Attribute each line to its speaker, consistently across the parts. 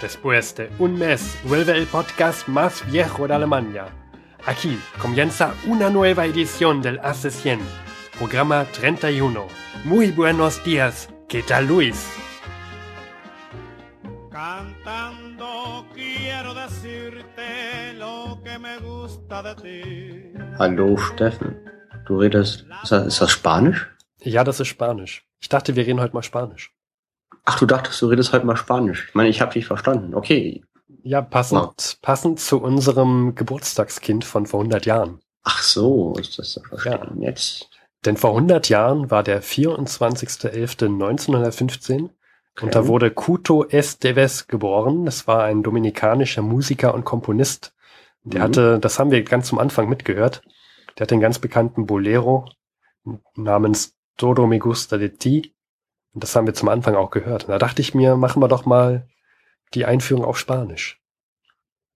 Speaker 1: Después de un mes, vuelve el podcast más viejo de Alemania. Aquí comienza una nueva edición del Hace 100, programa 31. Muy buenos días, ¿qué tal Luis?
Speaker 2: Cantando quiero decirte lo que me gusta de ti.
Speaker 3: Hallo Steffen, du redest, ist das, ist das Spanisch?
Speaker 1: Ja, das ist Spanisch. Ich dachte, wir reden heute mal Spanisch.
Speaker 3: Ach, du dachtest, du redest heute mal Spanisch. Ich meine, ich habe dich verstanden. Okay.
Speaker 1: Ja, passend, passend zu unserem Geburtstagskind von vor 100 Jahren.
Speaker 3: Ach so, ist das zu verstehen. Jetzt.
Speaker 1: Denn vor 100 Jahren war der 24.11.1915
Speaker 3: Okay.
Speaker 1: und da wurde Couto Esteves geboren. Das war ein dominikanischer Musiker und Komponist. Der
Speaker 3: Mhm.
Speaker 1: hatte, das haben wir ganz zum Anfang mitgehört, der hatte einen ganz bekannten Bolero namens Todo me gusta de ti. Und das haben wir zum Anfang auch gehört. Und da dachte ich mir, machen wir doch mal die Einführung auf Spanisch.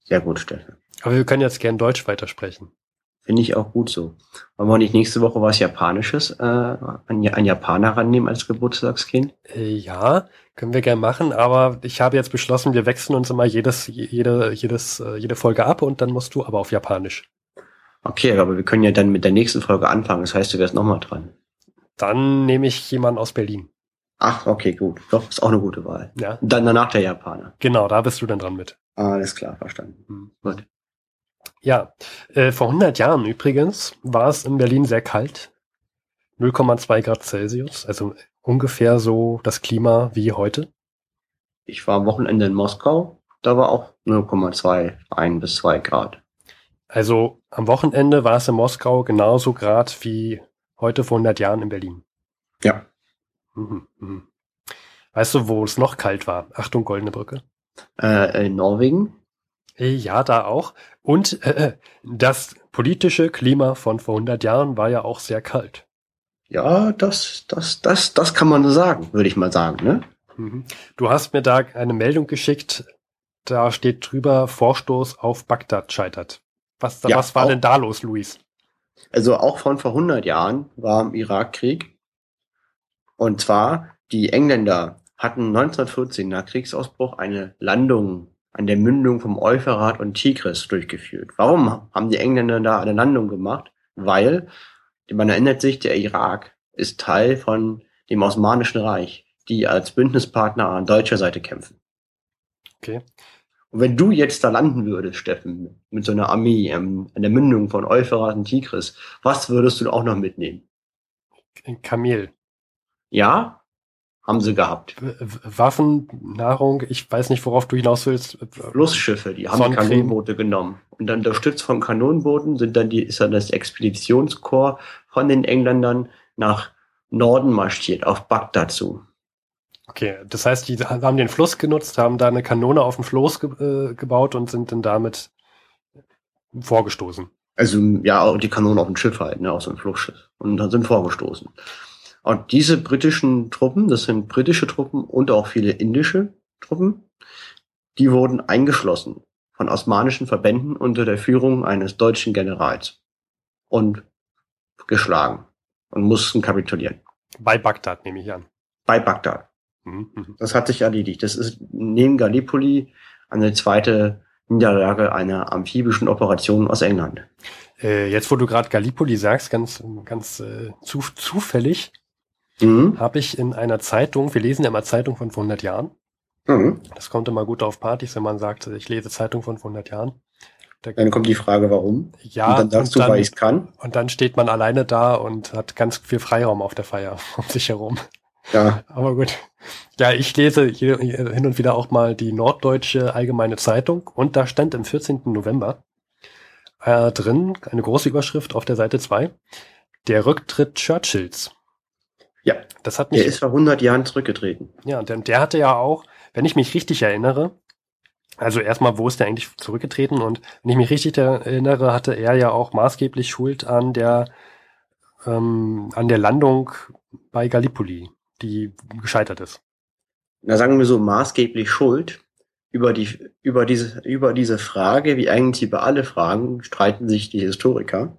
Speaker 3: Sehr gut, Steffen.
Speaker 1: Aber wir können jetzt gern Deutsch weitersprechen.
Speaker 3: Finde ich auch gut so. Wollen wir nicht nächste Woche was Japanisches, äh, ein, ein Japaner rannehmen als Geburtstagskind?
Speaker 1: Äh, ja, können wir gern machen, aber ich habe jetzt beschlossen, wir wechseln uns immer jedes, jede, jedes, äh, jede Folge ab und dann musst du aber auf Japanisch.
Speaker 3: Okay, aber wir können ja dann mit der nächsten Folge anfangen. Das heißt, du wärst nochmal dran.
Speaker 1: Dann nehme ich jemanden aus Berlin.
Speaker 3: Ach, okay, gut. Doch, ist auch eine gute Wahl.
Speaker 1: Ja,
Speaker 3: dann danach der Japaner.
Speaker 1: genau, da bist du dann dran mit.
Speaker 3: Alles klar, verstanden.
Speaker 1: Hm.
Speaker 3: Gut.
Speaker 1: Ja, äh, vor 100 Jahren übrigens war es in Berlin sehr kalt. 0,2 Grad Celsius, also ungefähr so das Klima wie heute.
Speaker 3: Ich war am Wochenende in Moskau. Da war auch 0,2, 1 bis 2 Grad.
Speaker 1: Also am Wochenende war es in Moskau genauso Grad wie heute vor 100 Jahren in Berlin.
Speaker 3: Ja.
Speaker 1: Mhm, mhm. Weißt du, wo es noch kalt war? Achtung, Goldene Brücke.
Speaker 3: Äh, in Norwegen?
Speaker 1: Äh, Ja, da auch. Und äh, äh, das politische Klima von vor 100 Jahren war ja auch sehr kalt.
Speaker 3: Ja, das, das, das, das kann man so sagen, würde ich mal sagen, ne?
Speaker 1: Mhm. Du hast mir da eine Meldung geschickt, da steht drüber, Vorstoß auf Bagdad scheitert. Was,
Speaker 3: Ja,
Speaker 1: was war
Speaker 3: auch-
Speaker 1: denn da los, Luis?
Speaker 3: Also auch von vor 100 Jahren war im Irakkrieg. Und zwar, die Engländer hatten 1914 nach Kriegsausbruch eine Landung an der Mündung vom Euphrat und Tigris durchgeführt. Warum haben die Engländer da eine Landung gemacht? Weil, man erinnert sich, der Irak ist Teil von dem Osmanischen Reich, die als Bündnispartner an deutscher Seite kämpfen.
Speaker 1: Okay.
Speaker 3: Und wenn du jetzt da landen würdest, Steffen, mit so einer Armee ähm, an der Mündung von Euphrat und Tigris, was würdest du auch noch mitnehmen?
Speaker 1: Ein Kamel.
Speaker 3: Ja, haben sie gehabt.
Speaker 1: Waffen, Nahrung, ich weiß nicht, worauf du hinaus willst.
Speaker 3: Flussschiffe, die haben. Kanonenboote genommen. Und dann unterstützt von Kanonenbooten sind dann die, ist dann das Expeditionskorps von den Engländern nach Norden marschiert, auf Bagdad zu.
Speaker 1: Okay, das heißt, die haben den Fluss genutzt, haben da eine Kanone auf dem Floß ge äh, gebaut und sind dann damit vorgestoßen.
Speaker 3: Also ja, auch die Kanonen auf dem Schiff halt, ne, auf so einem Flussschiff. Und dann sind vorgestoßen. Und diese britischen Truppen, das sind britische Truppen und auch viele indische Truppen, die wurden eingeschlossen von osmanischen Verbänden unter der Führung eines deutschen Generals und geschlagen und mussten kapitulieren.
Speaker 1: Bei Bagdad, nehme ich an.
Speaker 3: Bei Bagdad.
Speaker 1: Mhm, mhm.
Speaker 3: Das hat sich erledigt. Das ist neben Gallipoli eine zweite Niederlage einer amphibischen Operation aus England.
Speaker 1: Äh, jetzt, wo du gerade Gallipoli sagst, ganz, ganz äh, zu, zufällig,
Speaker 3: Mhm.
Speaker 1: habe ich in einer Zeitung, wir lesen ja immer Zeitung von vor 100 Jahren,
Speaker 3: Mhm.
Speaker 1: das kommt immer gut auf Partys, wenn man sagt, ich lese Zeitung von vor 100 Jahren. Da,
Speaker 3: Dann kommt die Frage, warum?
Speaker 1: ja,
Speaker 3: und dann sagst du, weil ich kann.
Speaker 1: und dann steht man alleine da und hat ganz viel Freiraum auf der Feier um sich herum.
Speaker 3: Ja,
Speaker 1: Aber gut. Ja, ich lese hin und wieder auch mal die Norddeutsche Allgemeine Zeitung und da stand am 14. November äh, drin eine große Überschrift auf der Seite 2. Der Rücktritt Churchills.
Speaker 3: Ja.
Speaker 1: Das hat
Speaker 3: der
Speaker 1: mich,
Speaker 3: ist vor 100 Jahren zurückgetreten.
Speaker 1: ja, der, der hatte ja auch, wenn ich mich richtig erinnere, also erstmal, wo ist der eigentlich zurückgetreten? Und wenn ich mich richtig erinnere, hatte er ja auch maßgeblich Schuld an der, ähm, an der Landung bei Gallipoli, die gescheitert ist.
Speaker 3: Na, sagen wir so, maßgeblich schuld. Über die, über diese, über diese Frage, wie eigentlich über alle Fragen, streiten sich die Historiker.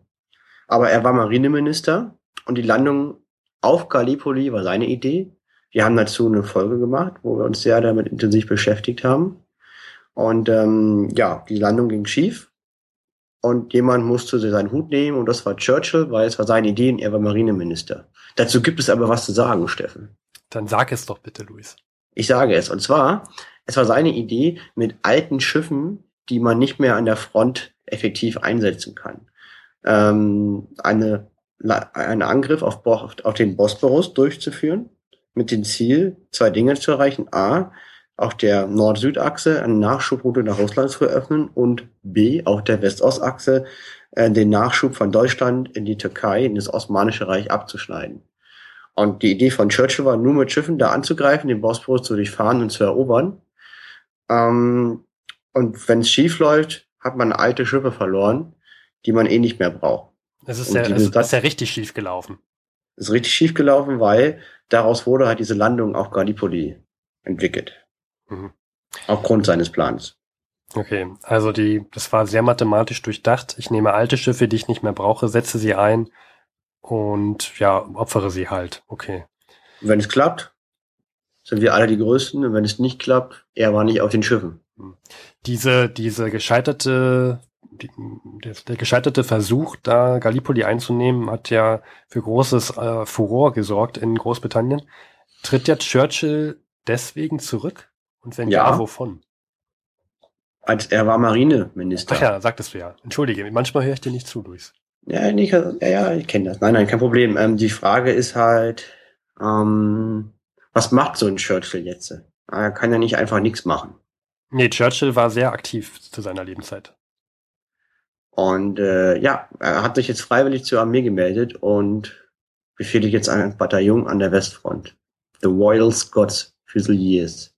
Speaker 3: Aber er war Marineminister und die Landung auf Gallipoli war seine Idee. Wir haben dazu eine Folge gemacht, wo wir uns sehr damit intensiv beschäftigt haben. Und ähm, ja, die Landung ging schief. Und jemand musste seinen Hut nehmen und das war Churchill, weil es war seine Idee und er war Marineminister. Dazu gibt es aber was zu sagen, Steffen.
Speaker 1: Dann sag es doch bitte, Luis.
Speaker 3: Ich sage es. Und zwar, es war seine Idee mit alten Schiffen, die man nicht mehr an der Front effektiv einsetzen kann. Ähm, eine, einen Angriff auf, auf den Bosporus durchzuführen, mit dem Ziel, zwei Dinge zu erreichen. A, auf der Nord-Süd-Achse eine Nachschubroute nach Russland zu eröffnen und B, auf der West-Ost-Achse äh, den Nachschub von Deutschland in die Türkei, in das Osmanische Reich abzuschneiden. Und die Idee von Churchill war, nur mit Schiffen da anzugreifen, den Bosporus zu durchfahren und zu erobern. Ähm, und wenn es schief läuft, hat man alte Schiffe verloren, die man eh nicht mehr braucht.
Speaker 1: Es ist, ja, es ist ja richtig schief gelaufen.
Speaker 3: Es ist richtig schief gelaufen, weil daraus wurde halt diese Landung auf Gallipoli entwickelt. Mhm. Aufgrund seines Plans.
Speaker 1: Okay, also die, das war sehr mathematisch durchdacht. Ich nehme alte Schiffe, die ich nicht mehr brauche, setze sie ein und ja, opfere sie halt. Okay.
Speaker 3: Wenn es klappt, sind wir alle die Größten. Und wenn es nicht klappt, er war nicht auf den Schiffen. Hm.
Speaker 1: Diese, diese gescheiterte, die, der, der gescheiterte Versuch, da Gallipoli einzunehmen, hat ja für großes äh, Furor gesorgt in Großbritannien. Tritt ja Churchill deswegen zurück? Und wenn ja, ja wovon?
Speaker 3: Als er war Marineminister.
Speaker 1: Ach ja, sagtest du ja. Entschuldige, manchmal höre ich dir nicht zu, Luis.
Speaker 3: Ja, nicht, ja, ja, ich kenne das. Nein, nein, kein Problem. Ähm, die Frage ist halt, ähm, was macht so ein Churchill jetzt? Er kann ja nicht einfach nichts machen.
Speaker 1: Nee, Churchill war sehr aktiv zu seiner Lebenszeit.
Speaker 3: Und äh, ja, er hat sich jetzt freiwillig zur Armee gemeldet und befehligt jetzt ein Bataillon an der Westfront. The Royal Scots Fusiliers.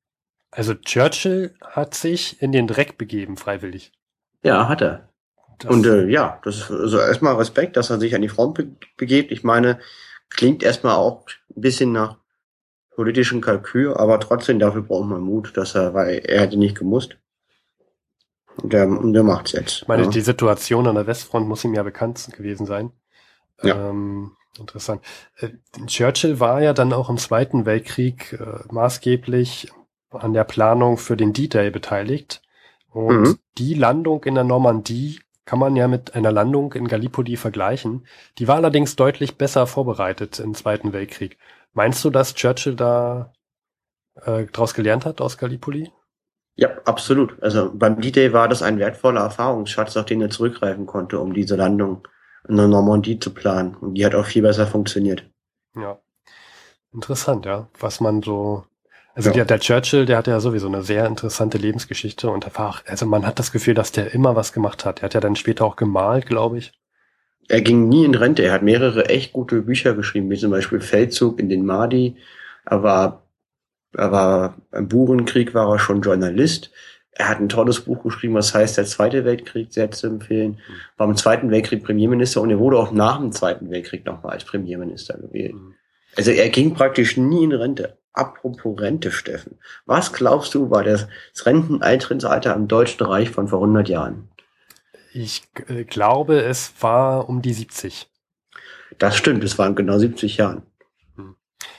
Speaker 1: Also Churchill hat sich in den Dreck begeben, freiwillig.
Speaker 3: Ja, hat er. Das und äh, ja, das ist also erstmal Respekt, dass er sich an die Front be begebt. Ich meine, klingt erstmal auch ein bisschen nach politischen Kalkül, aber trotzdem dafür braucht man Mut, dass er, weil er hätte nicht gemusst. Der, der macht's jetzt.
Speaker 1: Ich meine, ja. die Situation an der Westfront muss ihm ja bekannt gewesen sein. Ja. Ähm, interessant. Äh, Churchill war ja dann auch im Zweiten Weltkrieg äh, maßgeblich an der Planung für den D-Day beteiligt. Und mhm. die Landung in der Normandie kann man ja mit einer Landung in Gallipoli vergleichen. Die war allerdings deutlich besser vorbereitet im Zweiten Weltkrieg. Meinst du, dass Churchill da äh, daraus gelernt hat aus Gallipoli?
Speaker 3: Ja, absolut. Also beim D-Day war das ein wertvoller Erfahrungsschatz, auf den er zurückgreifen konnte, um diese Landung in der Normandie zu planen. Und die hat auch viel besser funktioniert.
Speaker 1: Ja. Interessant, ja. Was man so. Also ja. der, der Churchill, der hatte ja sowieso eine sehr interessante Lebensgeschichte und einfach, also man hat das Gefühl, dass der immer was gemacht hat. Er hat ja dann später auch gemalt, glaube ich.
Speaker 3: Er ging nie in Rente. Er hat mehrere echt gute Bücher geschrieben, wie zum Beispiel Feldzug in den Mahdi. Er war, er war im Burenkrieg war er schon Journalist. Er hat ein tolles Buch geschrieben, was heißt der Zweite Weltkrieg, sehr zu empfehlen. War im Zweiten Weltkrieg Premierminister und er wurde auch nach dem Zweiten Weltkrieg nochmal als Premierminister gewählt. Mhm. Also er ging praktisch nie in Rente. Apropos Rente, Steffen. Was glaubst du, war das Renteneintrittsalter im Deutschen Reich von vor 100 Jahren?
Speaker 1: Ich äh, glaube, es war um die 70.
Speaker 3: Das stimmt, es waren genau 70 Jahren.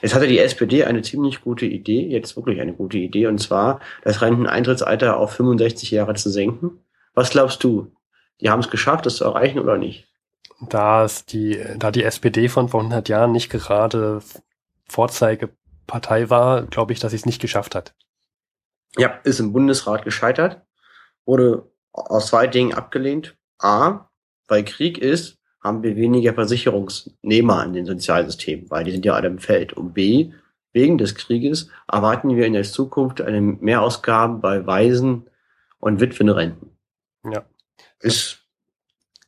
Speaker 3: Jetzt hatte die SPD eine ziemlich gute Idee, jetzt wirklich eine gute Idee, und zwar das Renteneintrittsalter auf 65 Jahre zu senken. Was glaubst du? Die haben es geschafft, das zu erreichen oder nicht?
Speaker 1: Da, es die, da die SPD von vor 100 Jahren nicht gerade Vorzeigepartei war, glaube ich, dass sie es nicht geschafft hat.
Speaker 3: Ja, ist im Bundesrat gescheitert, wurde aus zwei Dingen abgelehnt. A, weil Krieg ist, haben wir weniger Versicherungsnehmer in den Sozialsystemen, weil die sind ja alle im Feld. Und B, wegen des Krieges erwarten wir in der Zukunft eine Mehrausgaben bei Waisen und Witwenrenten.
Speaker 1: Ja.
Speaker 3: Ist,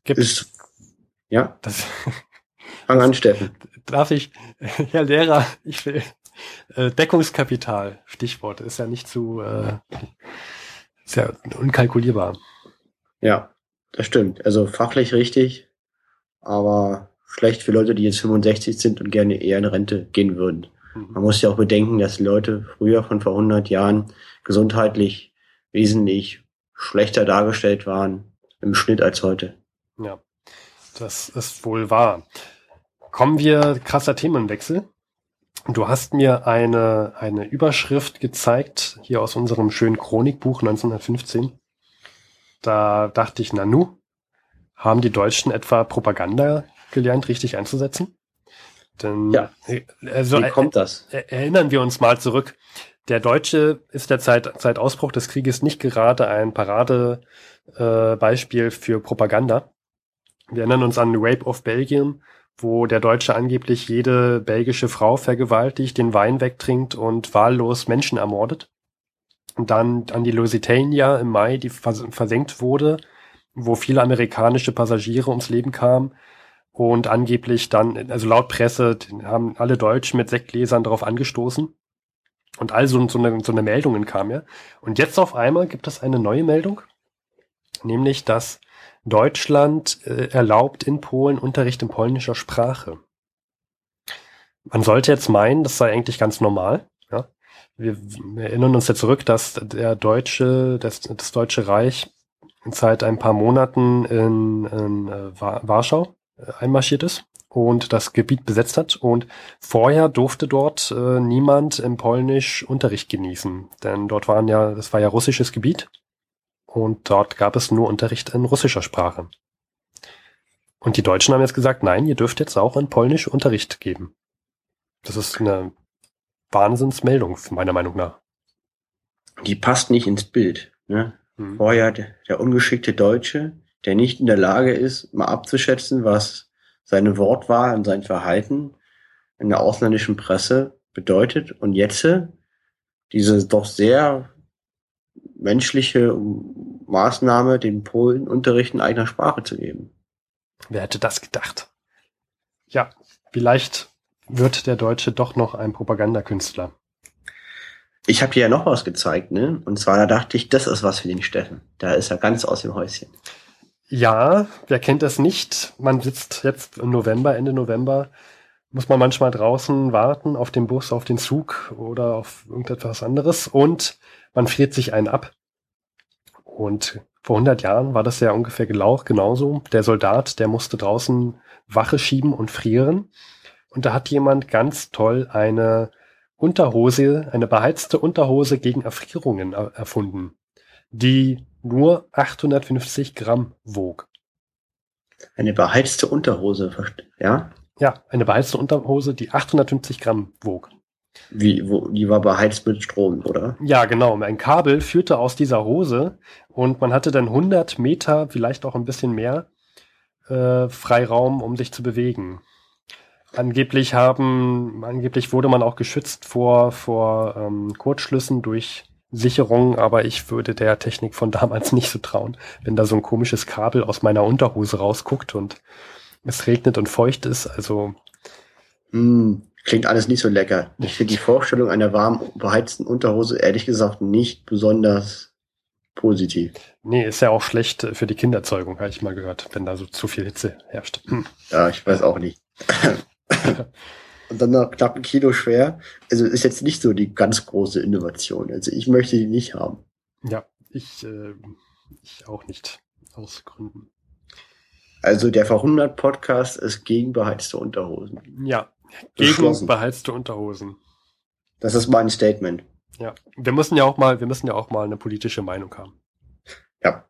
Speaker 3: Gibt, ist, ja. Das, Fang an, Steffen.
Speaker 1: Darf ich, Herr Lehrer, ich will, äh, Deckungskapital, Stichwort, ist ja nicht zu, äh, ist ja unkalkulierbar.
Speaker 3: Ja, das stimmt. Also fachlich richtig, aber schlecht für Leute, die jetzt 65 sind und gerne eher in Rente gehen würden. Mhm. Man muss ja auch bedenken, dass Leute früher von vor 100 Jahren gesundheitlich wesentlich schlechter dargestellt waren im Schnitt als heute.
Speaker 1: Ja, das ist wohl wahr. Kommen wir krasser Themenwechsel. Du hast mir eine, eine Überschrift gezeigt, hier aus unserem schönen Chronikbuch 1915. Da dachte ich, Nanu, haben die Deutschen etwa Propaganda gelernt, richtig einzusetzen? Denn,
Speaker 3: Ja.
Speaker 1: also,
Speaker 3: Wie kommt das?
Speaker 1: er- erinnern wir uns mal zurück. Der Deutsche ist der Zeit, seit Ausbruch des Krieges nicht gerade ein Paradebeispiel äh, für Propaganda. Wir erinnern uns an Rape of Belgium, wo der Deutsche angeblich jede belgische Frau vergewaltigt, den Wein wegtrinkt und wahllos Menschen ermordet. Und dann an die Lusitania im Mai, die vers versenkt wurde, wo viele amerikanische Passagiere ums Leben kamen. Und angeblich dann, also laut Presse, haben alle Deutschen mit Sektgläsern darauf angestoßen. Und also so eine, so eine Meldungen kam ja. Und jetzt auf einmal gibt es eine neue Meldung, nämlich dass Deutschland äh, erlaubt in Polen Unterricht in polnischer Sprache. Man sollte jetzt meinen, das sei eigentlich ganz normal. Ja? Wir, wir erinnern uns ja zurück, dass der deutsche, das, das Deutsche Reich seit ein paar Monaten in, in äh, Wa- Warschau äh, einmarschiert ist und das Gebiet besetzt hat. Und vorher durfte dort äh, niemand im Polnisch Unterricht genießen, denn dort waren ja, das war ja russisches Gebiet und dort gab es nur Unterricht in russischer Sprache. Und die Deutschen haben jetzt gesagt, nein, ihr dürft jetzt auch in Polnisch Unterricht geben. Das ist eine Wahnsinnsmeldung, meiner Meinung nach.
Speaker 3: Die passt nicht ins Bild. Ne?
Speaker 1: Hm.
Speaker 3: Vorher der, der ungeschickte Deutsche, der nicht in der Lage ist, mal abzuschätzen, was seine Wortwahl und sein Verhalten in der ausländischen Presse bedeutet. Und jetzt äh, diese doch sehr menschliche Maßnahme, den Polen Unterricht in eigener Sprache zu geben.
Speaker 1: Wer hätte das gedacht? Ja, vielleicht wird der Deutsche doch noch ein Propagandakünstler.
Speaker 3: Ich habe dir ja noch was gezeigt, ne? Und zwar da dachte ich, das ist was für den Steffen. Da ist er ganz aus dem Häuschen.
Speaker 1: Ja, wer kennt das nicht? Man sitzt jetzt im November, Ende November, muss man manchmal draußen warten auf den Bus, auf den Zug oder auf irgendetwas anderes und man friert sich einen ab. Und vor 100 Jahren war das ja ungefähr gelauch, genauso. Der Soldat, der musste draußen Wache schieben und frieren. Und da hat jemand ganz toll eine Unterhose, eine beheizte Unterhose gegen Erfrierungen er erfunden, die nur 850 Gramm wog.
Speaker 3: Eine beheizte Unterhose, ja?
Speaker 1: Ja, eine beheizte Unterhose, die 850 Gramm wog.
Speaker 3: Wie, wo, die war beheizt mit Strom, oder?
Speaker 1: Ja, genau. Ein Kabel führte aus dieser Hose und man hatte dann 100 Meter, vielleicht auch ein bisschen mehr, äh, Freiraum, um sich zu bewegen. Angeblich haben, angeblich wurde man auch geschützt vor, vor ähm, Kurzschlüssen durch Sicherung, aber ich würde der Technik von damals nicht so trauen, wenn da so ein komisches Kabel aus meiner Unterhose rausguckt und es regnet und feucht ist. Also
Speaker 3: Hm, klingt alles nicht so lecker. Ich finde die Vorstellung einer warmen, beheizten Unterhose ehrlich gesagt nicht besonders positiv.
Speaker 1: Nee, ist ja auch schlecht für die Kinderzeugung, habe ich mal gehört, wenn da so zu viel Hitze herrscht. Hm.
Speaker 3: Ja, ich weiß auch nicht. Und dann noch knapp ein Kilo schwer. Also ist jetzt nicht so die ganz große Innovation. Also ich möchte die nicht haben.
Speaker 1: Ja, ich, äh, ich auch nicht aus Gründen.
Speaker 3: Also der Verhundert Podcast ist gegen beheizte Unterhosen.
Speaker 1: Ja, gegen beheizte Unterhosen.
Speaker 3: Das ist mein Statement.
Speaker 1: Ja, wir müssen ja auch mal, wir müssen ja auch mal eine politische Meinung haben.
Speaker 3: Ja.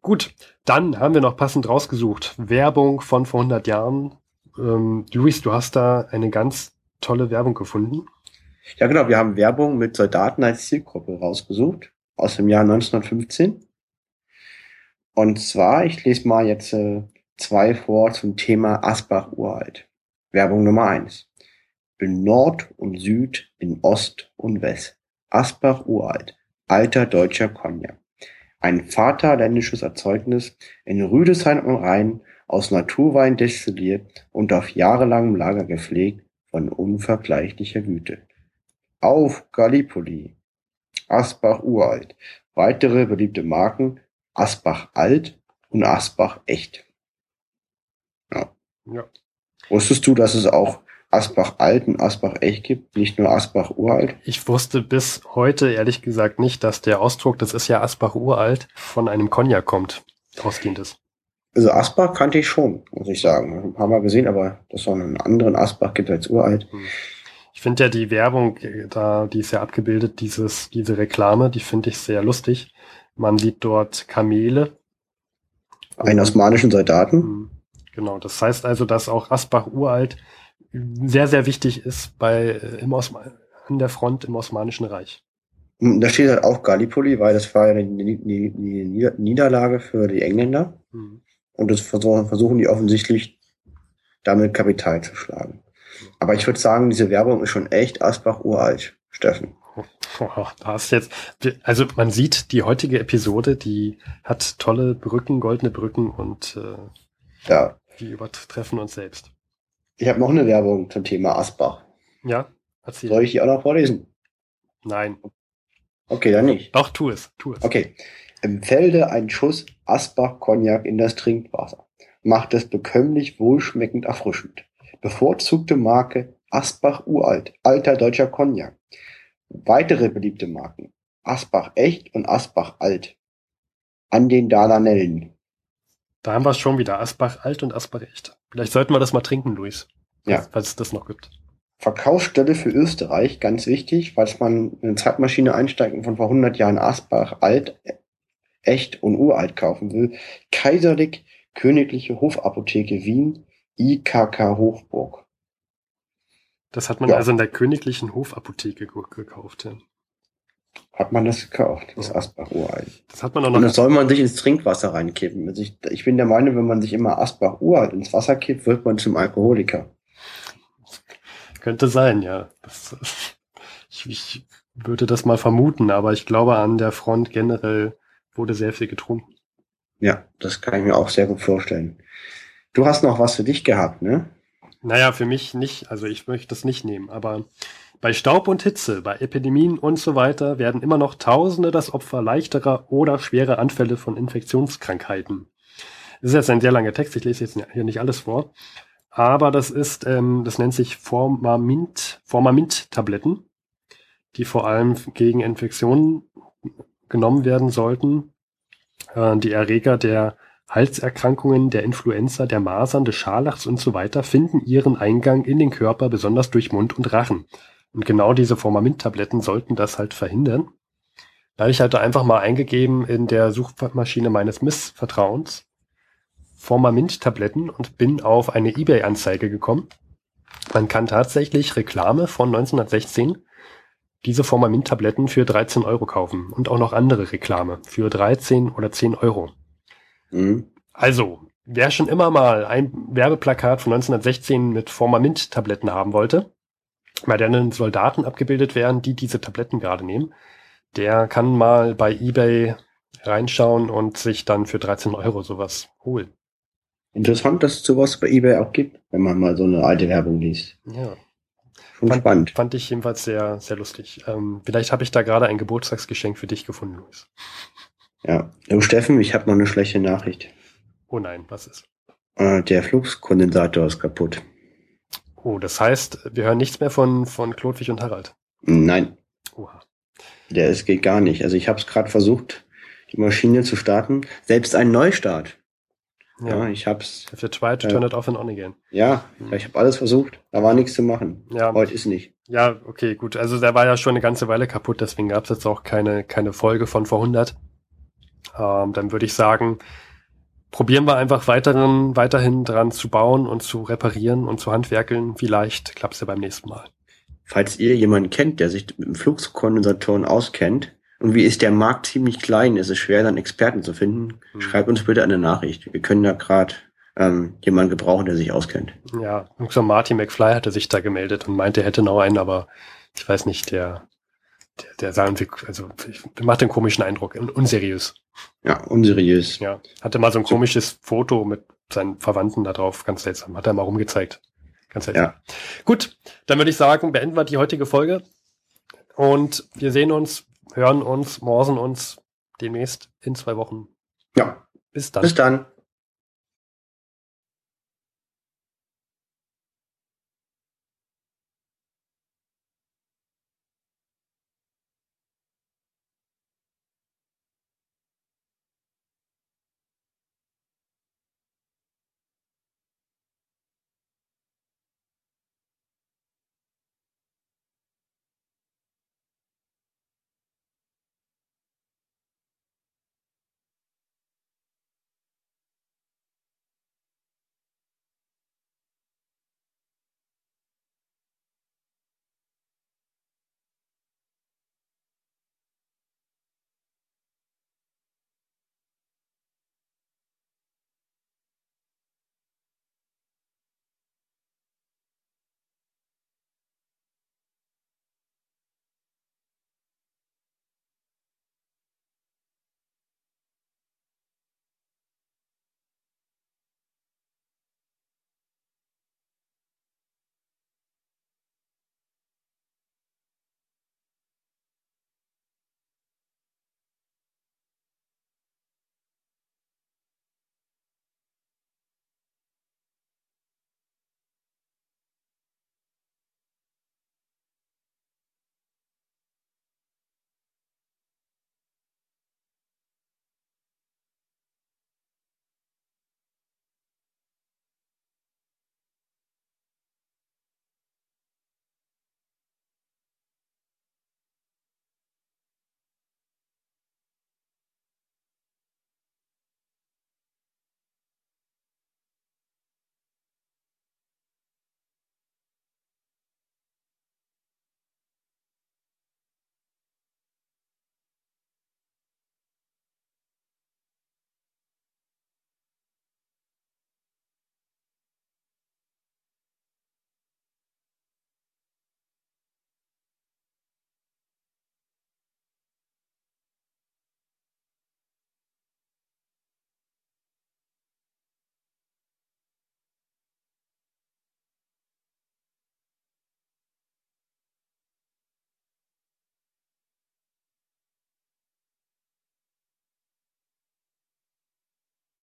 Speaker 1: Gut, dann haben wir noch passend rausgesucht. Werbung von vor 100 Jahren. Ähm, Luis, du hast da eine ganz tolle Werbung gefunden.
Speaker 3: Ja, genau. Wir haben Werbung mit Soldaten als Zielgruppe rausgesucht aus dem Jahr 1915. Und zwar, ich lese mal jetzt äh, zwei vor zum Thema Asbach uralt. Werbung Nummer eins. In Nord und Süd, in Ost und West. Asbach uralt. Alter deutscher Cognac. Ein vaterländisches Erzeugnis in Rüdesheim am Rhein aus Naturwein destilliert und auf jahrelangem Lager gepflegt von unvergleichlicher Güte. Auf Gallipoli. Asbach uralt. Weitere beliebte Marken Asbach alt und Asbach echt. Ja.
Speaker 1: Ja.
Speaker 3: Wusstest du, dass es auch Asbach alt und Asbach echt gibt, nicht nur Asbach uralt?
Speaker 1: Ich wusste bis heute ehrlich gesagt nicht, dass der Ausdruck, das ist ja Asbach uralt, von einem Cognac kommt. Ausgehend ist.
Speaker 3: Also Asbach kannte ich schon, muss ich sagen. Ein paar Mal gesehen, aber dass es noch einen anderen Asbach gibt als uralt.
Speaker 1: Ich finde ja die Werbung, äh, da, die ist ja abgebildet, dieses, diese Reklame, die finde ich sehr lustig. Man sieht dort Kamele.
Speaker 3: Einen osmanischen Soldaten.
Speaker 1: Mhm. Genau, das heißt also, dass auch Asbach uralt sehr, sehr wichtig ist bei äh, im Osma an der Front im Osmanischen Reich.
Speaker 3: Da steht halt auch Gallipoli, weil das war ja Ni- Niederlage für die Engländer.
Speaker 1: Mhm.
Speaker 3: Und das versuchen, die offensichtlich damit Kapital zu schlagen. Aber ich würde sagen, diese Werbung ist schon echt Asbach uralt, Steffen.
Speaker 1: Oh, da hast jetzt, also man sieht, die heutige Episode, die hat tolle Brücken, goldene Brücken und äh,
Speaker 3: Ja.
Speaker 1: die übertreffen uns selbst.
Speaker 3: Ich habe noch eine Werbung zum Thema Asbach.
Speaker 1: Ja, erzähl.
Speaker 3: Soll ich die auch noch vorlesen?
Speaker 1: Nein,
Speaker 3: Okay, dann nicht.
Speaker 1: doch, tu es, tu es.
Speaker 3: Okay. Im Felde ein Schuss Asbach-Cognac in das Trinkwasser. Macht es bekömmlich, wohlschmeckend, erfrischend. Bevorzugte Marke Asbach Uralt, alter deutscher Cognac. Weitere beliebte Marken Asbach Echt und Asbach Alt. An den Dardanellen.
Speaker 1: Da haben wir es schon wieder, Asbach alt und Asbach echt. Vielleicht sollten wir das mal trinken, Luis.
Speaker 3: Ja.
Speaker 1: Falls, es das noch gibt.
Speaker 3: Verkaufsstelle für Österreich, ganz wichtig, falls man in eine Zeitmaschine einsteigt und von vor 100 Jahren Asbach alt, echt und uralt kaufen will. Kaiserlich Königliche Hofapotheke Wien, IKK Hochburg.
Speaker 1: Das hat man
Speaker 3: Ja.
Speaker 1: also in der königlichen Hofapotheke ge- gekauft. Ja.
Speaker 3: Hat man das gekauft, das Asbach uralt.
Speaker 1: Das hat man auch
Speaker 3: Und
Speaker 1: noch.
Speaker 3: das soll man sich ins Trinkwasser reinkippen. Also ich, ich bin der Meinung, wenn man sich immer Asbach uralt ins Wasser kippt, wird man zum Alkoholiker.
Speaker 1: Könnte sein, ja. Das, ich, ich würde das mal vermuten, aber ich glaube, an der Front generell wurde sehr viel getrunken.
Speaker 3: Ja, das kann ich mir auch sehr gut vorstellen. Du hast noch was für dich gehabt, ne?
Speaker 1: Naja, für mich nicht, also ich möchte das nicht nehmen, aber bei Staub und Hitze, bei Epidemien und so weiter werden immer noch Tausende das Opfer leichterer oder schwerer Anfälle von Infektionskrankheiten. Das ist jetzt ein sehr langer Text, ich lese jetzt hier nicht alles vor, aber das ist, ähm, das nennt sich Formamint, Formamint-Tabletten, die vor allem gegen Infektionen genommen werden sollten, äh, die Erreger der Halserkrankungen, der Influenza, der Masern, des Scharlachs und so weiter finden ihren Eingang in den Körper, besonders durch Mund und Rachen. Und genau diese Formamint-Tabletten sollten das halt verhindern. Da habe ich halt einfach mal eingegeben in der Suchmaschine meines Missvertrauens Formamint-Tabletten und bin auf eine Ebay-Anzeige gekommen. Man kann tatsächlich Reklame von 1916 diese Formamint-Tabletten für 13 Euro kaufen und auch noch andere Reklame für 13 oder 10 Euro.
Speaker 3: Mhm.
Speaker 1: Also, wer schon immer mal ein Werbeplakat von 1916 mit Formamint-Tabletten haben wollte, bei denen Soldaten abgebildet werden, die diese Tabletten gerade nehmen, der kann mal bei eBay reinschauen und sich dann für 13 Euro sowas holen.
Speaker 3: Interessant, dass es sowas bei eBay auch gibt, wenn man mal so eine alte Werbung liest.
Speaker 1: Ja,
Speaker 3: Schon
Speaker 1: fand,
Speaker 3: spannend.
Speaker 1: fand ich jedenfalls sehr, sehr lustig. Ähm, vielleicht habe ich da gerade ein Geburtstagsgeschenk für dich gefunden, Luis.
Speaker 3: Ja. Du Steffen, ich habe noch eine schlechte Nachricht.
Speaker 1: Oh nein, was ist?
Speaker 3: Äh, der Fluxkondensator ist kaputt.
Speaker 1: Oh, das heißt, wir hören nichts mehr von, von Klodwig und Harald.
Speaker 3: Nein,
Speaker 1: Oha.
Speaker 3: der ist geht gar nicht. Also ich habe es gerade versucht, die Maschine zu starten. Selbst ein Neustart. Ja,
Speaker 1: Ja,
Speaker 3: ich hab's.
Speaker 1: if you try to
Speaker 3: Ja.
Speaker 1: turn it off and on again.
Speaker 3: Ja, ich habe alles versucht. Da war nichts zu machen.
Speaker 1: Ja,
Speaker 3: Heute ist nicht.
Speaker 1: Ja, okay, gut. Also der war ja schon eine ganze Weile kaputt, deswegen gab es jetzt auch keine, keine Folge von vor 100. Ähm, dann würde ich sagen, probieren wir einfach weiteren, weiterhin dran zu bauen und zu reparieren und zu handwerkeln. Vielleicht klappt es ja beim nächsten Mal.
Speaker 3: Falls ihr jemanden kennt, der sich mit dem Fluxkondensatoren auskennt, und wie ist der Markt ziemlich klein, ist es schwer, dann Experten zu finden,
Speaker 1: Hm.
Speaker 3: schreibt uns bitte eine Nachricht. Wir können da gerade ähm, jemanden gebrauchen, der sich auskennt.
Speaker 1: Ja, so Marty McFly hatte sich da gemeldet und meinte, er hätte noch einen, aber ich weiß nicht, der, der, der sah irgendwie, also der macht einen komischen Eindruck, un- unseriös.
Speaker 3: Ja, unseriös.
Speaker 1: Ja, hatte mal so ein komisches Foto mit seinen Verwandten da drauf, ganz seltsam. Hat er mal rumgezeigt. Ganz seltsam.
Speaker 3: Ja.
Speaker 1: Gut, dann würde ich sagen, beenden wir die heutige Folge. Und wir sehen uns, hören uns, morsen uns demnächst in zwei Wochen.
Speaker 3: Ja,
Speaker 1: Bis dann.
Speaker 3: bis dann.